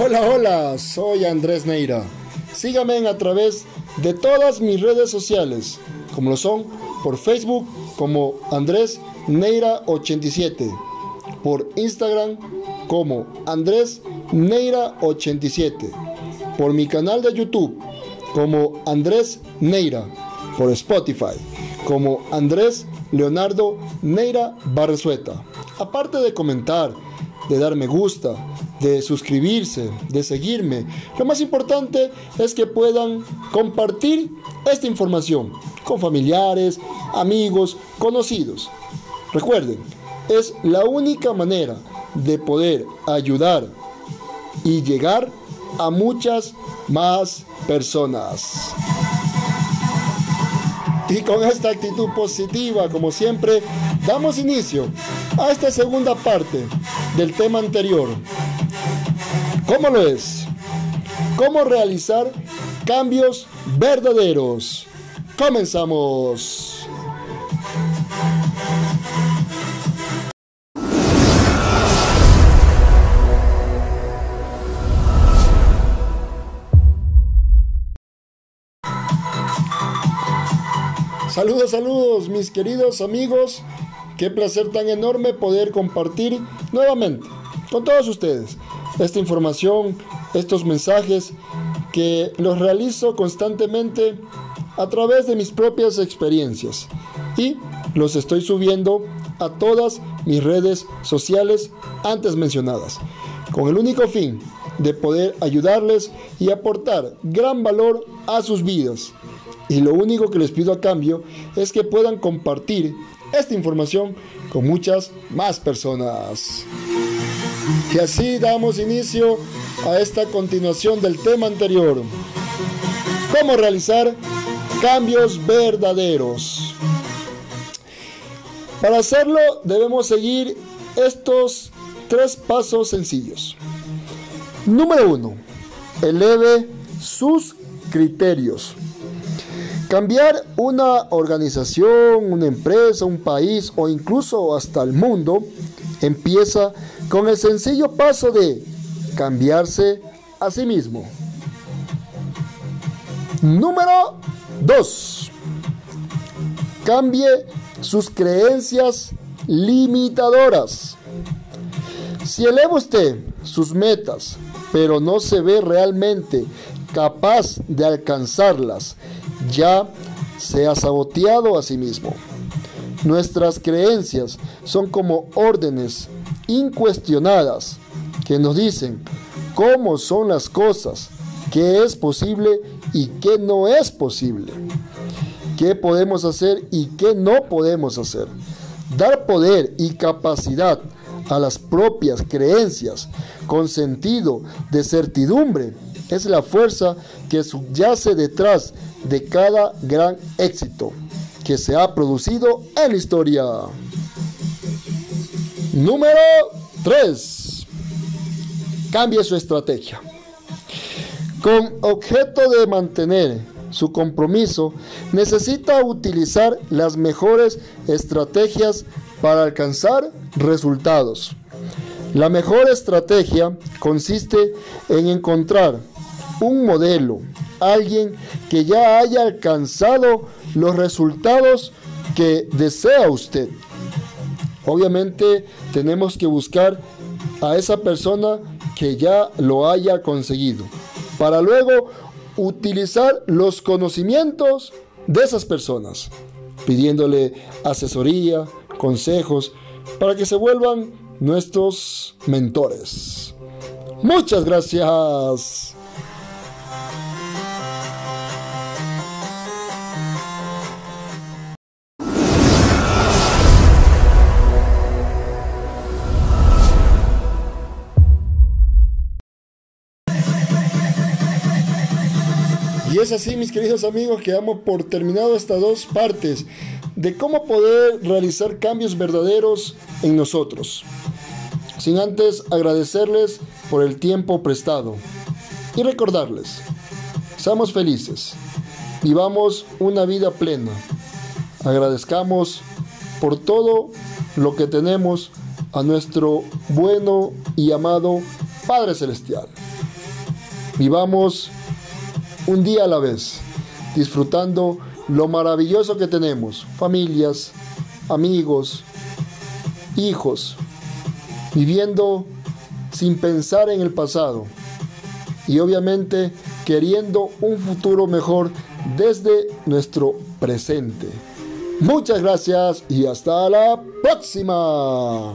Hola, hola, soy Andrés Neira. Síganme a través de todas mis redes sociales, como lo son por Facebook como Andrés Neira 87, por Instagram como Andrés Neira 87, por mi canal de YouTube como Andrés Neira, por Spotify como Andrés Leonardo Neira Barresueta. Aparte de comentar, de dar me gusta, de suscribirse, de seguirme. Lo más importante es que puedan compartir esta información con familiares, amigos, conocidos. Recuerden, es la única manera de poder ayudar y llegar a muchas más personas. Y con esta actitud positiva, como siempre, damos inicio a esta segunda parte del tema anterior. ¿Cómo lo es? ¿Cómo realizar cambios verdaderos? Comenzamos. Saludos, saludos, mis queridos amigos. Qué placer tan enorme poder compartir nuevamente con todos ustedes esta información, estos mensajes que los realizo constantemente a través de mis propias experiencias y los estoy subiendo a todas mis redes sociales antes mencionadas, con el único fin de poder ayudarles y aportar gran valor a sus vidas y lo único que les pido a cambio es que puedan compartir esta información con muchas más personas. Y así damos inicio a esta continuación del tema anterior. ¿Cómo realizar cambios verdaderos? Para hacerlo debemos seguir estos tres pasos sencillos. Número uno, eleve sus criterios. Cambiar una organización, una empresa, un país o incluso hasta el mundo empieza con el sencillo paso de cambiarse a sí mismo. Número 2. Cambie sus creencias limitadoras. Si eleva usted sus metas, pero no se ve realmente capaz de alcanzarlas ya se ha saboteado a sí mismo. Nuestras creencias son como órdenes incuestionadas que nos dicen cómo son las cosas, qué es posible y qué no es posible, qué podemos hacer y qué no podemos hacer. Dar poder y capacidad a las propias creencias con sentido de certidumbre es la fuerza que subyace detrás de cada gran éxito que se ha producido en la historia. Número 3. Cambie su estrategia. Con objeto de mantener su compromiso, necesita utilizar las mejores estrategias para alcanzar resultados. La mejor estrategia consiste en encontrar un modelo, alguien que ya haya alcanzado los resultados que desea usted. Obviamente tenemos que buscar a esa persona que ya lo haya conseguido, para luego utilizar los conocimientos de esas personas, pidiéndole asesoría, consejos, para que se vuelvan nuestros mentores. Muchas gracias. Y es así, mis queridos amigos, que damos por terminado estas dos partes de cómo poder realizar cambios verdaderos en nosotros. Sin antes agradecerles por el tiempo prestado y recordarles, seamos felices, vivamos una vida plena, agradezcamos por todo lo que tenemos a nuestro bueno y amado Padre Celestial. Vivamos un día a la vez, disfrutando lo maravilloso que tenemos, familias, amigos, hijos, viviendo sin pensar en el pasado y obviamente queriendo un futuro mejor desde nuestro presente. Muchas gracias y hasta la próxima.